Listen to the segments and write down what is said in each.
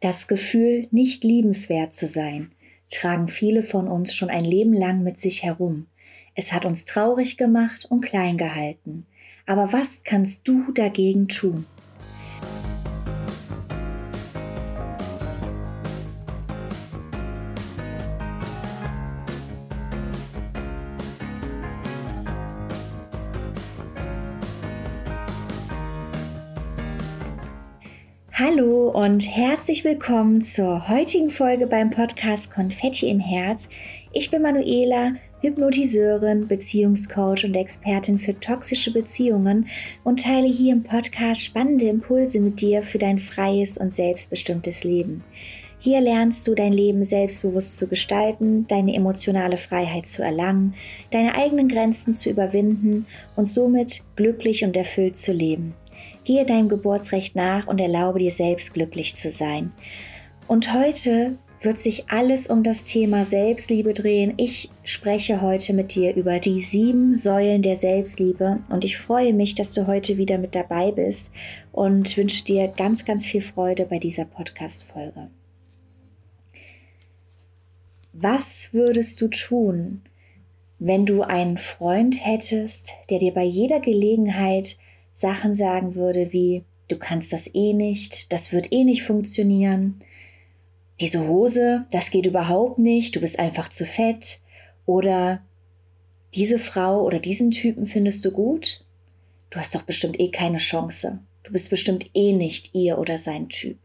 Das Gefühl, nicht liebenswert zu sein, tragen viele von uns schon ein Leben lang mit sich herum. Es hat uns traurig gemacht und klein gehalten. Aber was kannst du dagegen tun? Hallo und herzlich willkommen zur heutigen Folge beim Podcast Konfetti im Herz. Ich bin Manuela, Hypnotiseurin, Beziehungscoach und Expertin für toxische Beziehungen und teile hier im Podcast spannende Impulse mit dir für dein freies und selbstbestimmtes Leben. Hier lernst du dein Leben selbstbewusst zu gestalten, deine emotionale Freiheit zu erlangen, deine eigenen Grenzen zu überwinden und somit glücklich und erfüllt zu leben. Gehe deinem Geburtsrecht nach und erlaube dir selbst glücklich zu sein. Und heute wird sich alles um das Thema Selbstliebe drehen. Ich spreche heute mit dir über die sieben Säulen der Selbstliebe und ich freue mich, dass du heute wieder mit dabei bist und wünsche dir ganz, ganz viel Freude bei dieser Podcast-Folge. Was würdest du tun, wenn du einen Freund hättest, der dir bei jeder Gelegenheit Sachen sagen würde wie, du kannst das eh nicht, das wird eh nicht funktionieren, diese Hose, das geht überhaupt nicht, du bist einfach zu fett oder diese Frau oder diesen Typen findest du gut, du hast doch bestimmt eh keine Chance, du bist bestimmt eh nicht ihr oder sein Typ.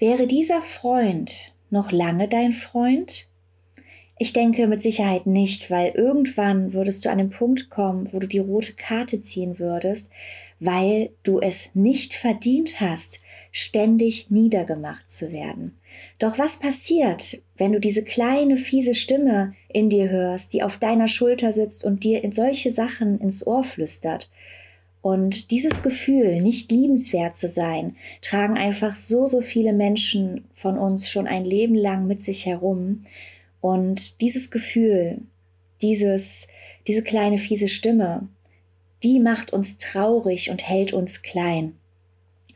Wäre dieser Freund noch lange dein Freund? Ich denke mit Sicherheit nicht, weil irgendwann würdest du an den Punkt kommen, wo du die rote Karte ziehen würdest, weil du es nicht verdient hast, ständig niedergemacht zu werden. Doch was passiert, wenn du diese kleine, fiese Stimme in dir hörst, die auf deiner Schulter sitzt und dir in solche Sachen ins Ohr flüstert? Und dieses Gefühl, nicht liebenswert zu sein, tragen einfach so, so viele Menschen von uns schon ein Leben lang mit sich herum. Und dieses Gefühl, dieses, diese kleine fiese Stimme, die macht uns traurig und hält uns klein.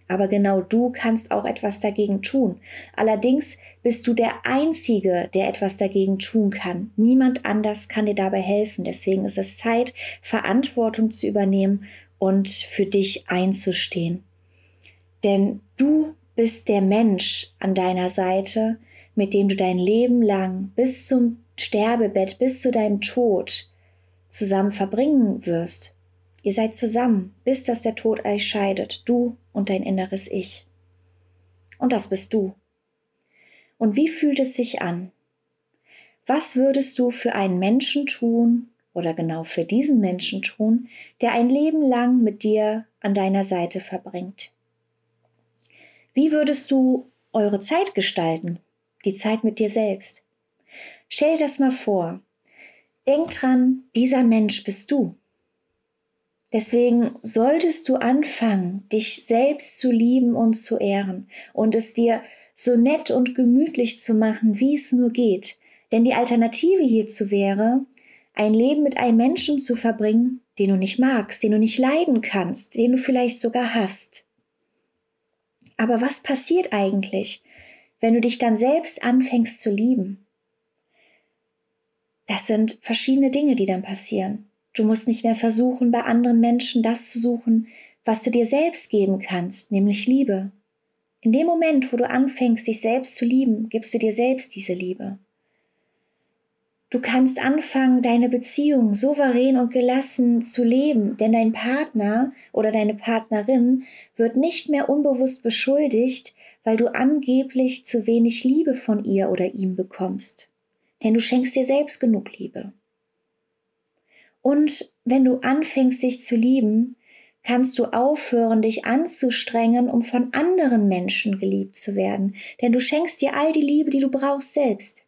Aber genau du kannst auch etwas dagegen tun. Allerdings bist du der Einzige, der etwas dagegen tun kann. Niemand anders kann dir dabei helfen. Deswegen ist es Zeit, Verantwortung zu übernehmen und für dich einzustehen. Denn du bist der Mensch an deiner Seite, mit dem du dein Leben lang bis zum Sterbebett, bis zu deinem Tod zusammen verbringen wirst. Ihr seid zusammen, bis dass der Tod euch scheidet, du und dein inneres Ich. Und das bist du. Und wie fühlt es sich an? Was würdest du für einen Menschen tun oder genau für diesen Menschen tun, der ein Leben lang mit dir an deiner Seite verbringt? Wie würdest du eure Zeit gestalten? Die Zeit mit dir selbst. Stell dir das mal vor. Denk dran, dieser Mensch bist du. Deswegen solltest du anfangen, dich selbst zu lieben und zu ehren und es dir so nett und gemütlich zu machen, wie es nur geht. Denn die Alternative hierzu wäre, ein Leben mit einem Menschen zu verbringen, den du nicht magst, den du nicht leiden kannst, den du vielleicht sogar hast. Aber was passiert eigentlich, wenn du dich dann selbst anfängst zu lieben. Das sind verschiedene Dinge, die dann passieren. Du musst nicht mehr versuchen, bei anderen Menschen das zu suchen, was du dir selbst geben kannst, nämlich Liebe. In dem Moment, wo du anfängst, dich selbst zu lieben, gibst du dir selbst diese Liebe. Du kannst anfangen, deine Beziehung souverän und gelassen zu leben, denn dein Partner oder deine Partnerin wird nicht mehr unbewusst beschuldigt, weil du angeblich zu wenig Liebe von ihr oder ihm bekommst. Denn du schenkst dir selbst genug Liebe. Und wenn du anfängst, dich zu lieben, kannst du aufhören, dich anzustrengen, um von anderen Menschen geliebt zu werden. Denn du schenkst dir all die Liebe, die du brauchst, selbst.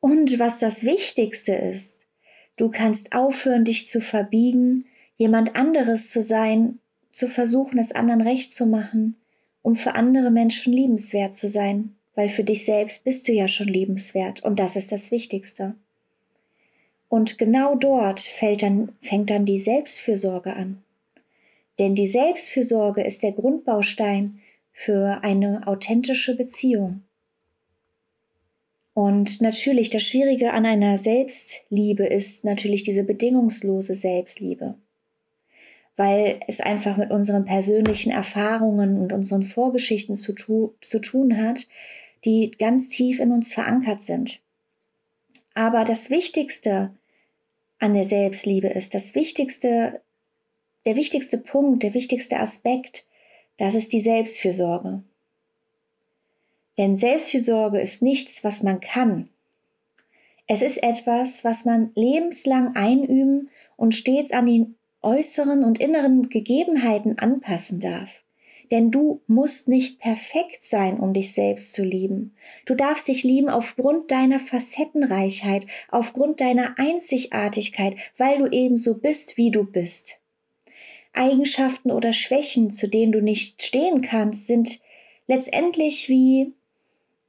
Und was das Wichtigste ist, du kannst aufhören, dich zu verbiegen, jemand anderes zu sein, zu versuchen, es anderen recht zu machen, um für andere Menschen liebenswert zu sein, weil für dich selbst bist du ja schon liebenswert und das ist das Wichtigste. Und genau dort fällt dann, fängt dann die Selbstfürsorge an. Denn die Selbstfürsorge ist der Grundbaustein für eine authentische Beziehung. Und natürlich, das Schwierige an einer Selbstliebe ist natürlich diese bedingungslose Selbstliebe, weil es einfach mit unseren persönlichen Erfahrungen und unseren Vorgeschichten zu, tu zu tun hat, die ganz tief in uns verankert sind. Aber das Wichtigste an der Selbstliebe ist, das Wichtigste, der wichtigste Punkt, der wichtigste Aspekt, das ist die Selbstfürsorge. Denn Selbstfürsorge ist nichts, was man kann. Es ist etwas, was man lebenslang einüben und stets an die äußeren und inneren Gegebenheiten anpassen darf. Denn du musst nicht perfekt sein, um dich selbst zu lieben. Du darfst dich lieben aufgrund deiner Facettenreichheit, aufgrund deiner Einzigartigkeit, weil du eben so bist, wie du bist. Eigenschaften oder Schwächen, zu denen du nicht stehen kannst, sind letztendlich wie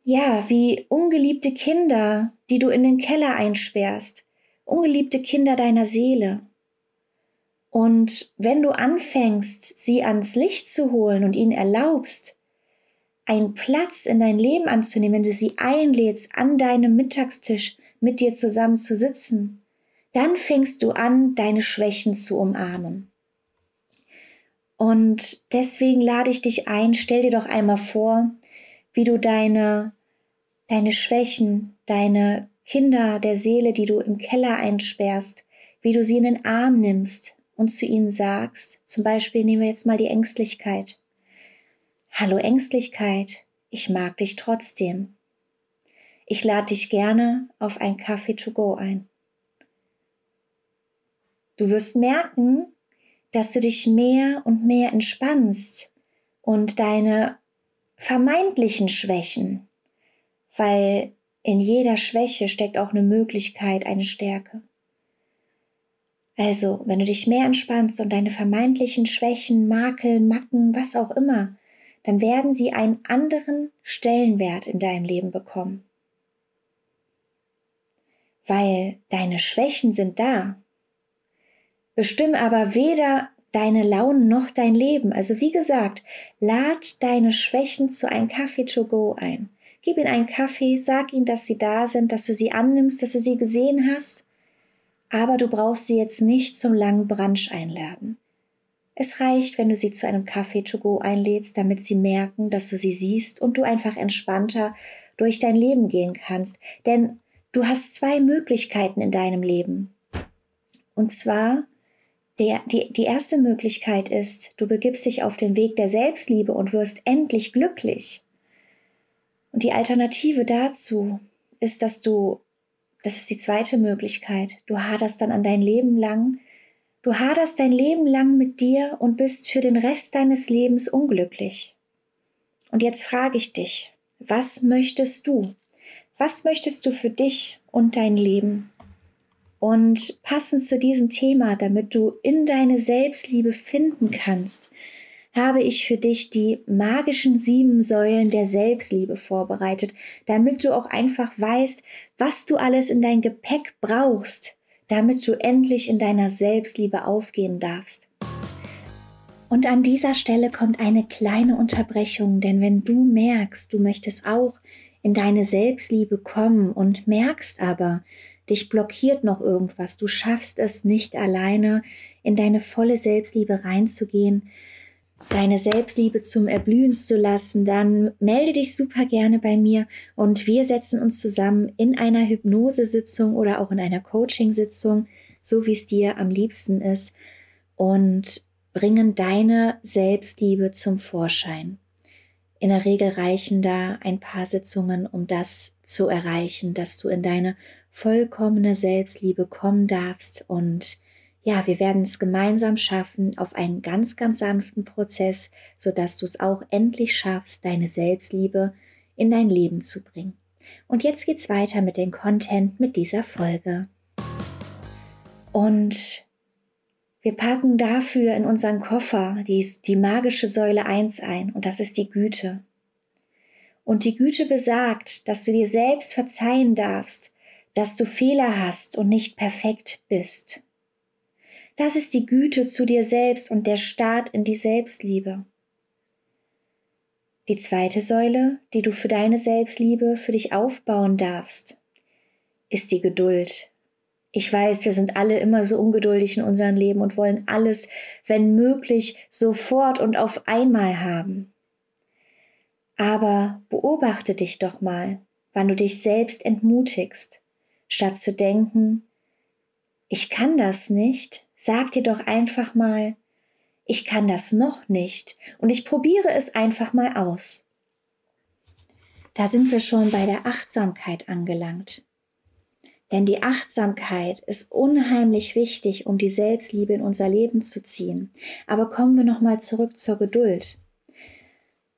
ja, wie ungeliebte Kinder, die du in den Keller einsperrst, ungeliebte Kinder deiner Seele. Und wenn du anfängst, sie ans Licht zu holen und ihnen erlaubst, einen Platz in dein Leben anzunehmen, wenn du sie einlädst, an deinem Mittagstisch mit dir zusammen zu sitzen, dann fängst du an, deine Schwächen zu umarmen. Und deswegen lade ich dich ein, stell dir doch einmal vor, wie du deine, deine Schwächen, deine Kinder der Seele, die du im Keller einsperrst, wie du sie in den Arm nimmst und zu ihnen sagst, zum Beispiel nehmen wir jetzt mal die Ängstlichkeit. Hallo Ängstlichkeit, ich mag dich trotzdem. Ich lade dich gerne auf ein Kaffee to go ein. Du wirst merken, dass du dich mehr und mehr entspannst und deine vermeintlichen Schwächen, weil in jeder Schwäche steckt auch eine Möglichkeit, eine Stärke. Also, wenn du dich mehr entspannst und deine vermeintlichen Schwächen, Makel, Macken, was auch immer, dann werden sie einen anderen Stellenwert in deinem Leben bekommen. Weil deine Schwächen sind da, bestimmen aber weder deine Launen noch dein Leben. Also wie gesagt, lad deine Schwächen zu einem Kaffee to go ein. Gib ihnen einen Kaffee, sag ihnen, dass sie da sind, dass du sie annimmst, dass du sie gesehen hast. Aber du brauchst sie jetzt nicht zum langen Brunch einladen. Es reicht, wenn du sie zu einem Kaffee to go einlädst, damit sie merken, dass du sie siehst und du einfach entspannter durch dein Leben gehen kannst. Denn du hast zwei Möglichkeiten in deinem Leben. Und zwar der, die, die erste Möglichkeit ist, du begibst dich auf den Weg der Selbstliebe und wirst endlich glücklich. Und die Alternative dazu ist, dass du, das ist die zweite Möglichkeit, du haderst dann an dein Leben lang, du haderst dein Leben lang mit dir und bist für den Rest deines Lebens unglücklich. Und jetzt frage ich dich, was möchtest du? Was möchtest du für dich und dein Leben? Und passend zu diesem Thema, damit du in deine Selbstliebe finden kannst, habe ich für dich die magischen sieben Säulen der Selbstliebe vorbereitet, damit du auch einfach weißt, was du alles in dein Gepäck brauchst, damit du endlich in deiner Selbstliebe aufgehen darfst. Und an dieser Stelle kommt eine kleine Unterbrechung, denn wenn du merkst, du möchtest auch in deine Selbstliebe kommen und merkst aber, dich blockiert noch irgendwas, du schaffst es nicht alleine in deine volle Selbstliebe reinzugehen, deine Selbstliebe zum Erblühen zu lassen, dann melde dich super gerne bei mir und wir setzen uns zusammen in einer Hypnosesitzung oder auch in einer Coachingsitzung, so wie es dir am liebsten ist, und bringen deine Selbstliebe zum Vorschein. In der Regel reichen da ein paar Sitzungen, um das zu erreichen, dass du in deine vollkommene Selbstliebe kommen darfst. Und ja, wir werden es gemeinsam schaffen auf einen ganz, ganz sanften Prozess, sodass du es auch endlich schaffst, deine Selbstliebe in dein Leben zu bringen. Und jetzt geht's weiter mit dem Content mit dieser Folge. Und wir packen dafür in unseren Koffer die, die magische Säule 1 ein und das ist die Güte. Und die Güte besagt, dass du dir selbst verzeihen darfst, dass du Fehler hast und nicht perfekt bist. Das ist die Güte zu dir selbst und der Start in die Selbstliebe. Die zweite Säule, die du für deine Selbstliebe für dich aufbauen darfst, ist die Geduld. Ich weiß, wir sind alle immer so ungeduldig in unserem Leben und wollen alles, wenn möglich, sofort und auf einmal haben. Aber beobachte dich doch mal, wann du dich selbst entmutigst, statt zu denken, ich kann das nicht, sag dir doch einfach mal, ich kann das noch nicht und ich probiere es einfach mal aus. Da sind wir schon bei der Achtsamkeit angelangt. Denn die Achtsamkeit ist unheimlich wichtig, um die Selbstliebe in unser Leben zu ziehen. Aber kommen wir nochmal zurück zur Geduld.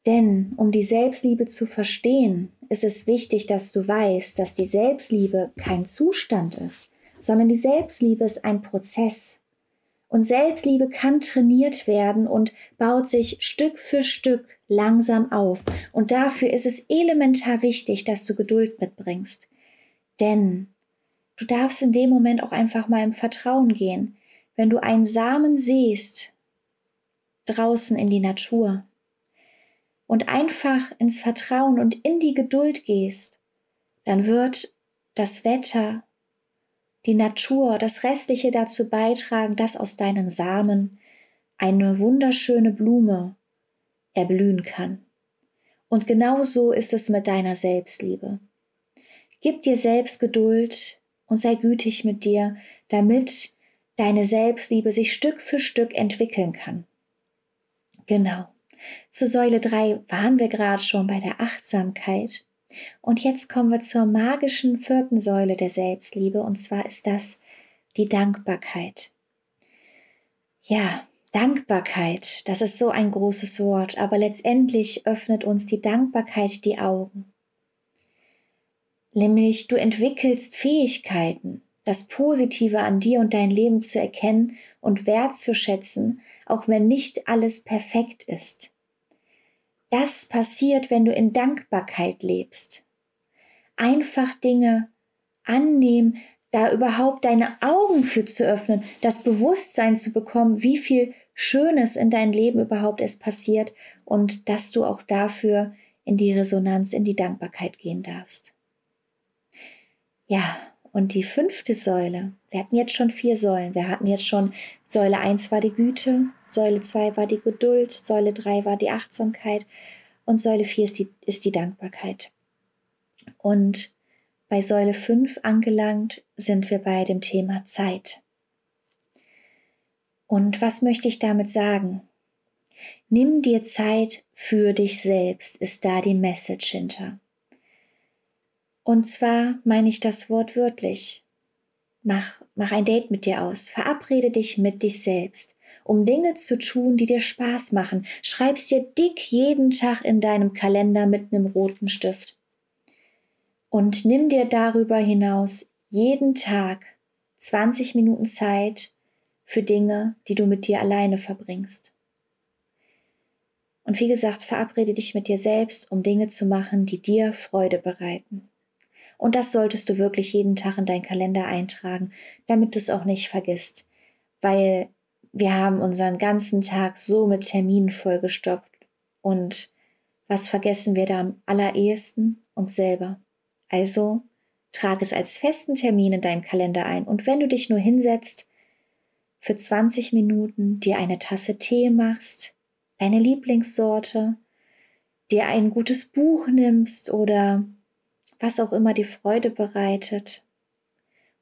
Denn um die Selbstliebe zu verstehen, ist es wichtig, dass du weißt, dass die Selbstliebe kein Zustand ist, sondern die Selbstliebe ist ein Prozess. Und Selbstliebe kann trainiert werden und baut sich Stück für Stück langsam auf. Und dafür ist es elementar wichtig, dass du Geduld mitbringst. Denn du darfst in dem Moment auch einfach mal im Vertrauen gehen. Wenn du einen Samen siehst, draußen in die Natur, und einfach ins Vertrauen und in die Geduld gehst, dann wird das Wetter die Natur, das Restliche dazu beitragen, dass aus deinen Samen eine wunderschöne Blume erblühen kann. Und genau so ist es mit deiner Selbstliebe. Gib dir selbst Geduld und sei gütig mit dir, damit deine Selbstliebe sich Stück für Stück entwickeln kann. Genau. Zu Säule 3 waren wir gerade schon bei der Achtsamkeit. Und jetzt kommen wir zur magischen vierten Säule der Selbstliebe, und zwar ist das die Dankbarkeit. Ja, Dankbarkeit, das ist so ein großes Wort, aber letztendlich öffnet uns die Dankbarkeit die Augen. Nämlich du entwickelst Fähigkeiten, das Positive an dir und dein Leben zu erkennen und wertzuschätzen, auch wenn nicht alles perfekt ist. Das passiert, wenn du in Dankbarkeit lebst. Einfach Dinge annehmen, da überhaupt deine Augen für zu öffnen, das Bewusstsein zu bekommen, wie viel Schönes in dein Leben überhaupt es passiert und dass du auch dafür in die Resonanz, in die Dankbarkeit gehen darfst. Ja, und die fünfte Säule, wir hatten jetzt schon vier Säulen, wir hatten jetzt schon Säule 1 war die Güte, Säule 2 war die Geduld, Säule 3 war die Achtsamkeit und Säule 4 ist die, ist die Dankbarkeit. Und bei Säule 5 angelangt sind wir bei dem Thema Zeit. Und was möchte ich damit sagen? Nimm dir Zeit für dich selbst, ist da die Message hinter. Und zwar meine ich das Wort wörtlich. Mach, mach ein Date mit dir aus, verabrede dich mit dich selbst um Dinge zu tun, die dir Spaß machen. Schreib's dir dick jeden Tag in deinem Kalender mit einem roten Stift. Und nimm dir darüber hinaus jeden Tag 20 Minuten Zeit für Dinge, die du mit dir alleine verbringst. Und wie gesagt, verabrede dich mit dir selbst, um Dinge zu machen, die dir Freude bereiten. Und das solltest du wirklich jeden Tag in deinen Kalender eintragen, damit du es auch nicht vergisst. Weil wir haben unseren ganzen Tag so mit Terminen vollgestopft. Und was vergessen wir da am allerersten? Uns selber. Also trag es als festen Termin in deinem Kalender ein. Und wenn du dich nur hinsetzt, für 20 Minuten dir eine Tasse Tee machst, deine Lieblingssorte, dir ein gutes Buch nimmst oder was auch immer dir Freude bereitet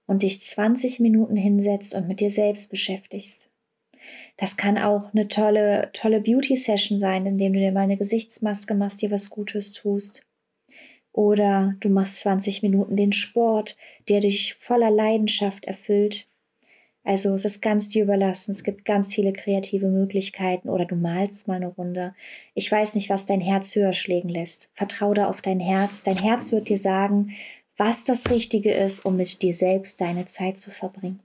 und dich 20 Minuten hinsetzt und mit dir selbst beschäftigst. Das kann auch eine tolle, tolle Beauty-Session sein, indem du dir mal eine Gesichtsmaske machst, dir was Gutes tust. Oder du machst 20 Minuten den Sport, der dich voller Leidenschaft erfüllt. Also es ist ganz dir überlassen. Es gibt ganz viele kreative Möglichkeiten. Oder du malst mal eine Runde. Ich weiß nicht, was dein Herz höher schlägen lässt. Vertrau da auf dein Herz. Dein Herz wird dir sagen, was das Richtige ist, um mit dir selbst deine Zeit zu verbringen.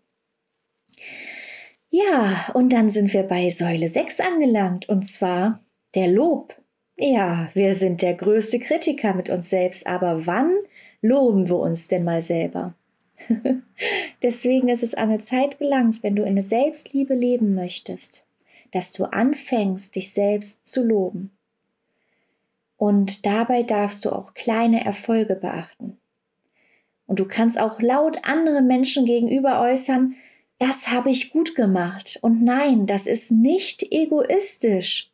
Ja, und dann sind wir bei Säule 6 angelangt, und zwar der Lob. Ja, wir sind der größte Kritiker mit uns selbst, aber wann loben wir uns denn mal selber? Deswegen ist es an eine Zeit gelangt, wenn du in der Selbstliebe leben möchtest, dass du anfängst, dich selbst zu loben. Und dabei darfst du auch kleine Erfolge beachten. Und du kannst auch laut anderen Menschen gegenüber äußern, das habe ich gut gemacht. Und nein, das ist nicht egoistisch.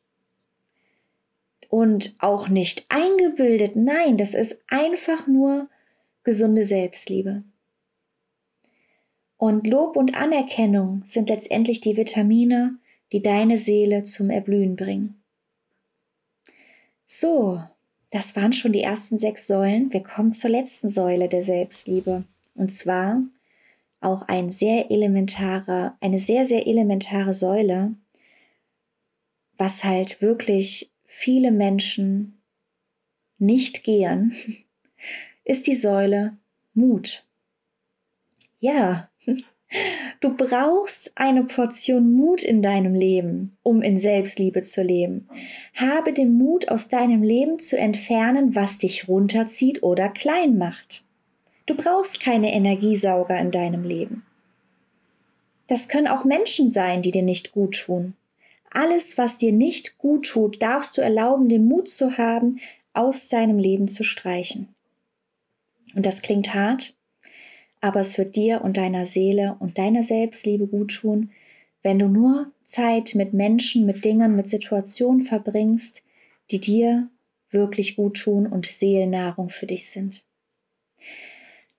Und auch nicht eingebildet. Nein, das ist einfach nur gesunde Selbstliebe. Und Lob und Anerkennung sind letztendlich die Vitamine, die deine Seele zum Erblühen bringen. So, das waren schon die ersten sechs Säulen. Wir kommen zur letzten Säule der Selbstliebe. Und zwar auch ein sehr elementarer, eine sehr, sehr elementare Säule, was halt wirklich viele Menschen nicht gehen, ist die Säule Mut. Ja, Du brauchst eine Portion Mut in deinem Leben, um in Selbstliebe zu leben. Habe den Mut, aus deinem Leben zu entfernen, was dich runterzieht oder klein macht. Du brauchst keine Energiesauger in deinem Leben. Das können auch Menschen sein, die dir nicht gut tun. Alles, was dir nicht gut tut, darfst du erlauben, den Mut zu haben, aus deinem Leben zu streichen. Und das klingt hart, aber es wird dir und deiner Seele und deiner Selbstliebe gut tun, wenn du nur Zeit mit Menschen, mit Dingen, mit Situationen verbringst, die dir wirklich gut tun und Seelennahrung für dich sind.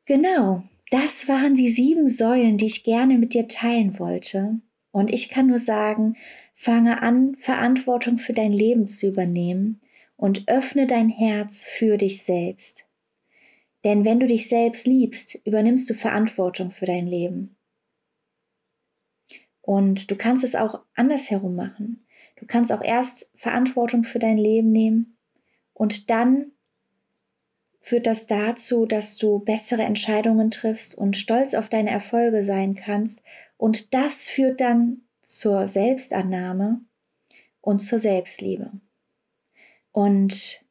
Genau, das waren die sieben Säulen, die ich gerne mit dir teilen wollte. Und ich kann nur sagen, fange an, Verantwortung für dein Leben zu übernehmen und öffne dein Herz für dich selbst. Denn wenn du dich selbst liebst, übernimmst du Verantwortung für dein Leben. Und du kannst es auch andersherum machen. Du kannst auch erst Verantwortung für dein Leben nehmen und dann führt das dazu, dass du bessere Entscheidungen triffst und stolz auf deine Erfolge sein kannst. Und das führt dann zur Selbstannahme und zur Selbstliebe. Und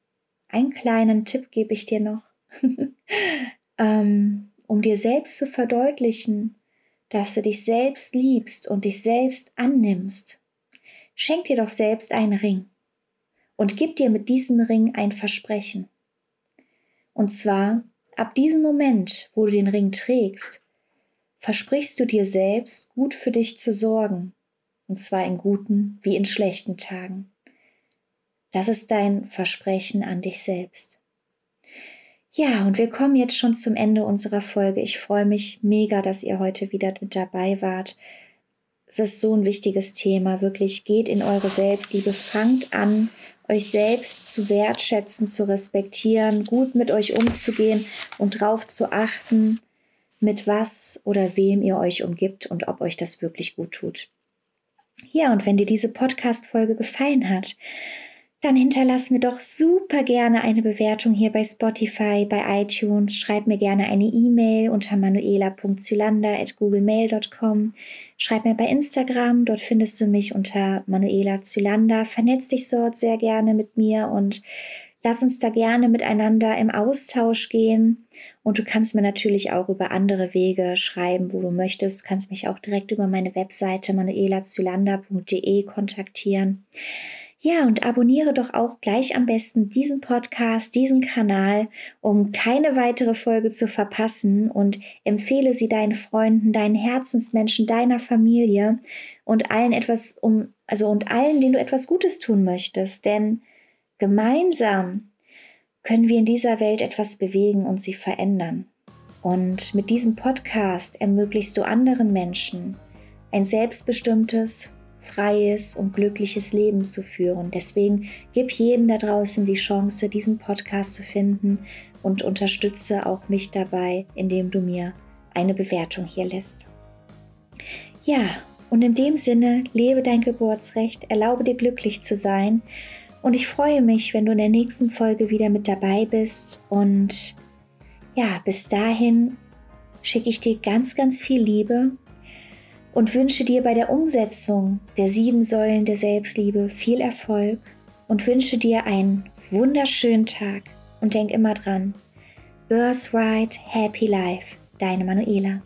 einen kleinen Tipp gebe ich dir noch. ähm, um dir selbst zu verdeutlichen, dass du dich selbst liebst und dich selbst annimmst, schenk dir doch selbst einen Ring und gib dir mit diesem Ring ein Versprechen. Und zwar, ab diesem Moment, wo du den Ring trägst, versprichst du dir selbst, gut für dich zu sorgen, und zwar in guten wie in schlechten Tagen. Das ist dein Versprechen an dich selbst. Ja, und wir kommen jetzt schon zum Ende unserer Folge. Ich freue mich mega, dass ihr heute wieder mit dabei wart. Es ist so ein wichtiges Thema. Wirklich geht in eure Selbstliebe. Fangt an, euch selbst zu wertschätzen, zu respektieren, gut mit euch umzugehen und darauf zu achten, mit was oder wem ihr euch umgibt und ob euch das wirklich gut tut. Ja, und wenn dir diese Podcast-Folge gefallen hat, dann hinterlass mir doch super gerne eine Bewertung hier bei Spotify, bei iTunes. Schreib mir gerne eine E-Mail unter manuela.zylander.googlemail.com. Schreib mir bei Instagram, dort findest du mich unter Manuela Zylander. Vernetz dich dort sehr gerne mit mir und lass uns da gerne miteinander im Austausch gehen. Und du kannst mir natürlich auch über andere Wege schreiben, wo du möchtest. Du kannst mich auch direkt über meine Webseite manuelazylander.de kontaktieren. Ja, und abonniere doch auch gleich am besten diesen Podcast, diesen Kanal, um keine weitere Folge zu verpassen und empfehle sie deinen Freunden, deinen Herzensmenschen, deiner Familie und allen etwas um, also und allen, denen du etwas Gutes tun möchtest, denn gemeinsam können wir in dieser Welt etwas bewegen und sie verändern. Und mit diesem Podcast ermöglichst du anderen Menschen ein selbstbestimmtes, freies und glückliches Leben zu führen. Deswegen gib jedem da draußen die Chance, diesen Podcast zu finden und unterstütze auch mich dabei, indem du mir eine Bewertung hier lässt. Ja, und in dem Sinne, lebe dein Geburtsrecht, erlaube dir glücklich zu sein. Und ich freue mich, wenn du in der nächsten Folge wieder mit dabei bist. Und ja, bis dahin schicke ich dir ganz, ganz viel Liebe und wünsche dir bei der Umsetzung der sieben Säulen der Selbstliebe viel Erfolg und wünsche dir einen wunderschönen Tag und denk immer dran. Birthright Happy Life, deine Manuela.